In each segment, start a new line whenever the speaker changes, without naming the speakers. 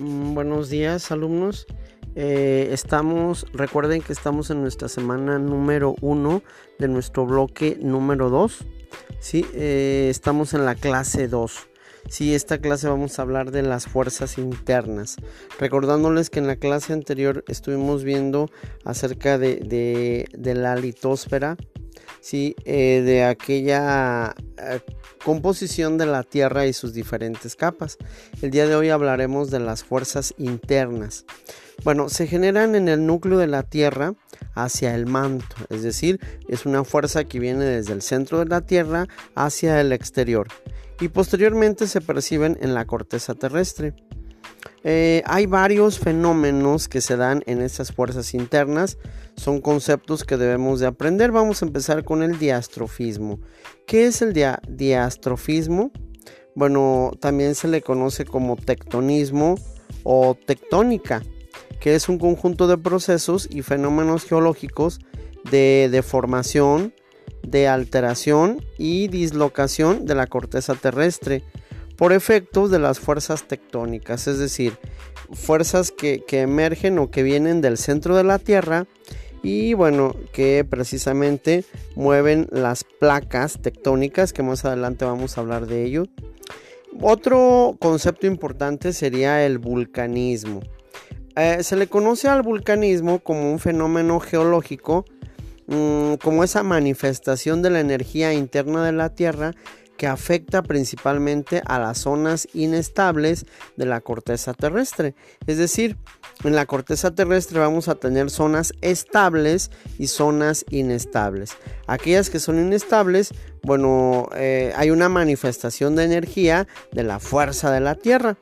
Mm, buenos días alumnos. Eh, estamos, recuerden que estamos en nuestra semana número 1 de nuestro bloque número 2. Sí, eh, estamos en la clase 2. Sí, esta clase vamos a hablar de las fuerzas internas. Recordándoles que en la clase anterior estuvimos viendo acerca de, de la litosfera ¿sí? Eh, de aquella eh, composición de la Tierra y sus diferentes capas. El día de hoy hablaremos de las fuerzas internas. Bueno, se generan en el núcleo de la Tierra hacia el manto, es decir, es una fuerza que viene desde el centro de la Tierra hacia el exterior y posteriormente se perciben en la corteza terrestre. Eh, hay varios fenómenos que se dan en estas fuerzas internas. Son conceptos que debemos de aprender. Vamos a empezar con el diastrofismo. ¿Qué es el diastrofismo? Bueno, también se le conoce como tectonismo o tectónica, que es un conjunto de procesos y fenómenos geológicos de deformación, de alteración y dislocación de la corteza terrestre por efectos de las fuerzas tectónicas, es decir, fuerzas que, emergen o que vienen del centro de la Tierra y bueno, que precisamente mueven las placas tectónicas, que más adelante vamos a hablar de ello. Otro concepto importante sería el vulcanismo. Eh, se le conoce al vulcanismo como un fenómeno geológico, mm, como esa manifestación de la energía interna de la Tierra que afecta principalmente a las zonas inestables de la corteza terrestre. Es decir, en la corteza terrestre vamos a tener zonas estables y zonas inestables. Aquellas que son inestables, bueno, eh, hay una manifestación de energía de la fuerza de la Tierra.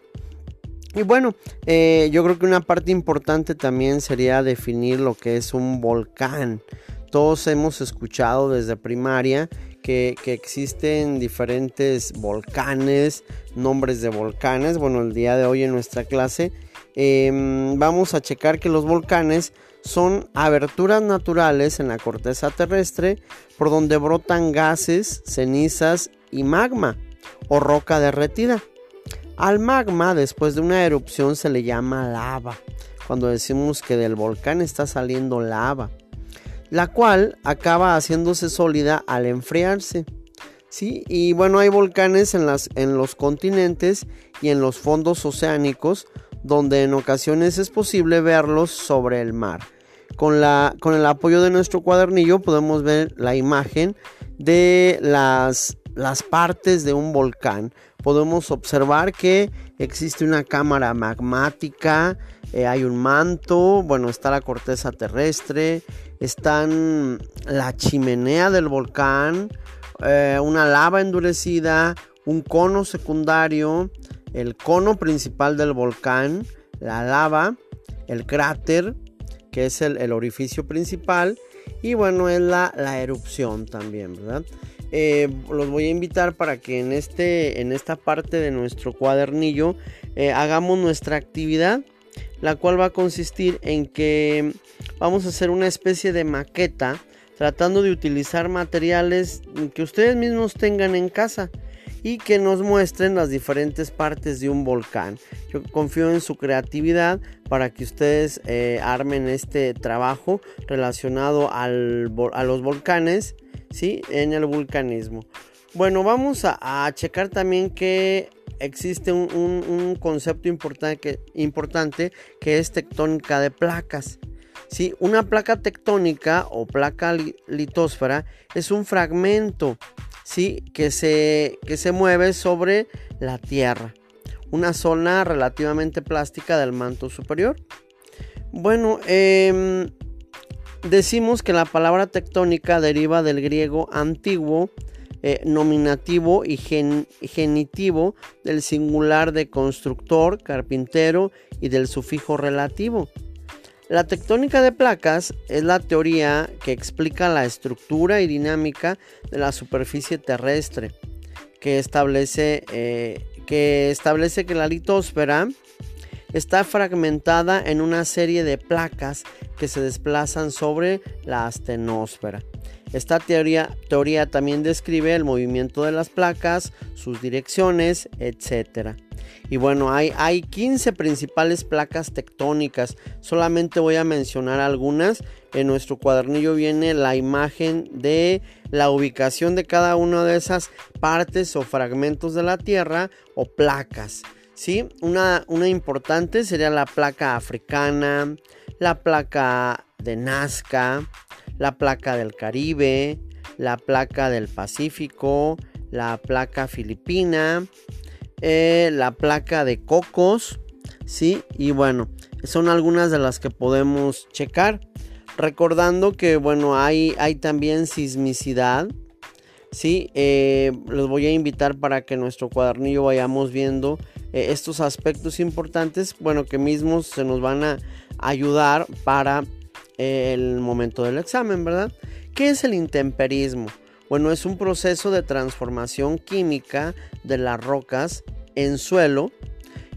Y bueno, eh, yo creo que una parte importante también sería definir lo que es un volcán. Todos hemos escuchado desde primaria que, existen diferentes volcanes, nombres de volcanes. Bueno, el día de hoy en nuestra clase em, vamos a checar que los volcanes son aberturas naturales en la corteza terrestre por donde brotan gases, cenizas y magma o roca derretida. Al magma después de una erupción se le llama lava, cuando decimos que del volcán está saliendo lava la cual acaba haciéndose sólida al enfriarse. ¿sí? Y bueno, hay volcanes en, las, en los continentes y en los fondos oceánicos, donde en ocasiones es posible verlos sobre el mar. Con, la, con el apoyo de nuestro cuadernillo podemos ver la imagen de las, las partes de un volcán. Podemos observar que existe una cámara magmática, eh, hay un manto, bueno, está la corteza terrestre, están la chimenea del volcán, eh, una lava endurecida, un cono secundario, el cono principal del volcán, la lava, el cráter, que es el, orificio principal, y bueno, es la, erupción también, ¿verdad? Eh, los voy a invitar para que en, este, en esta parte de nuestro cuadernillo hagamos nuestra actividad la cual va a consistir en que vamos a hacer una especie de maqueta tratando de utilizar materiales que ustedes mismos tengan en casa y que nos muestren las diferentes partes de un volcán. Yo confío en su creatividad para que ustedes eh, armen este trabajo relacionado a los volcanes, ¿sí? En el vulcanismo. Bueno, vamos a, checar también que existe un, concepto importante que, importante que es tectónica de placas. ¿sí? Una placa tectónica o placa litósfera es un fragmento ¿sí? que, se, que se mueve sobre la Tierra, una zona relativamente plástica del manto superior. Bueno, em, decimos que la palabra tectónica deriva del griego antiguo eh, nominativo y genitivo del singular de constructor, carpintero y del sufijo relativo. La tectónica de placas es la teoría que explica la estructura y dinámica de la superficie terrestre, que establece, eh, que, que la litosfera está fragmentada en una serie de placas que se desplazan sobre la astenosfera. Esta teoría, teoría también describe el movimiento de las placas, sus direcciones, etc. Y bueno, hay, hay 15 principales placas tectónicas. Solamente voy a mencionar algunas. En nuestro cuadernillo viene la imagen de la ubicación de cada una de esas partes o fragmentos de la Tierra o placas. ¿sí? Una, una importante sería la placa africana, la placa de Nazca, la placa del Caribe, la placa del Pacífico, la placa filipina, eh, la placa de cocos, ¿sí? Y bueno, son algunas de las que podemos checar. Recordando que, bueno, hay, hay también sismicidad, ¿sí? Eh, los voy a invitar para que en nuestro cuadernillo vayamos viendo eh, estos aspectos importantes, bueno, que mismos se nos van a ayudar para el momento del examen, ¿verdad? ¿Qué es el intemperismo? Bueno, es un proceso de transformación química de las rocas en suelo.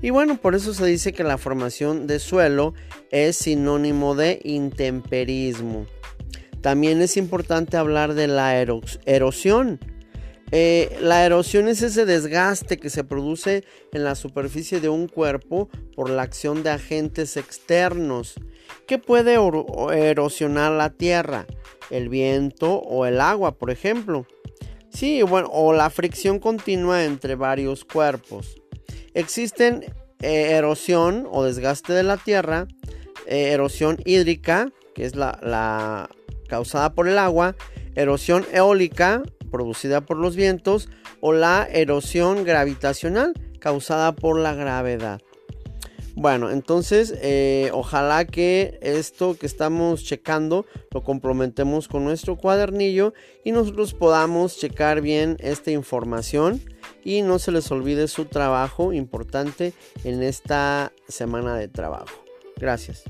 Y bueno, por eso se dice que la formación de suelo es sinónimo de intemperismo. También es importante hablar de la erosión. Eh, la erosión es ese desgaste que se produce en la superficie de un cuerpo por la acción de agentes externos. ¿Qué puede erosionar la tierra? el viento o el agua, por ejemplo. Sí, bueno, o la fricción continua entre varios cuerpos. Existen eh, erosión o desgaste de la tierra, eh, erosión hídrica, que es la, la causada por el agua, erosión eólica, producida por los vientos, o la erosión gravitacional, causada por la gravedad. Bueno, entonces eh, ojalá que esto que estamos checando lo complementemos con nuestro cuadernillo y nosotros podamos checar bien esta información y no se les olvide su trabajo importante en esta semana de trabajo. Gracias.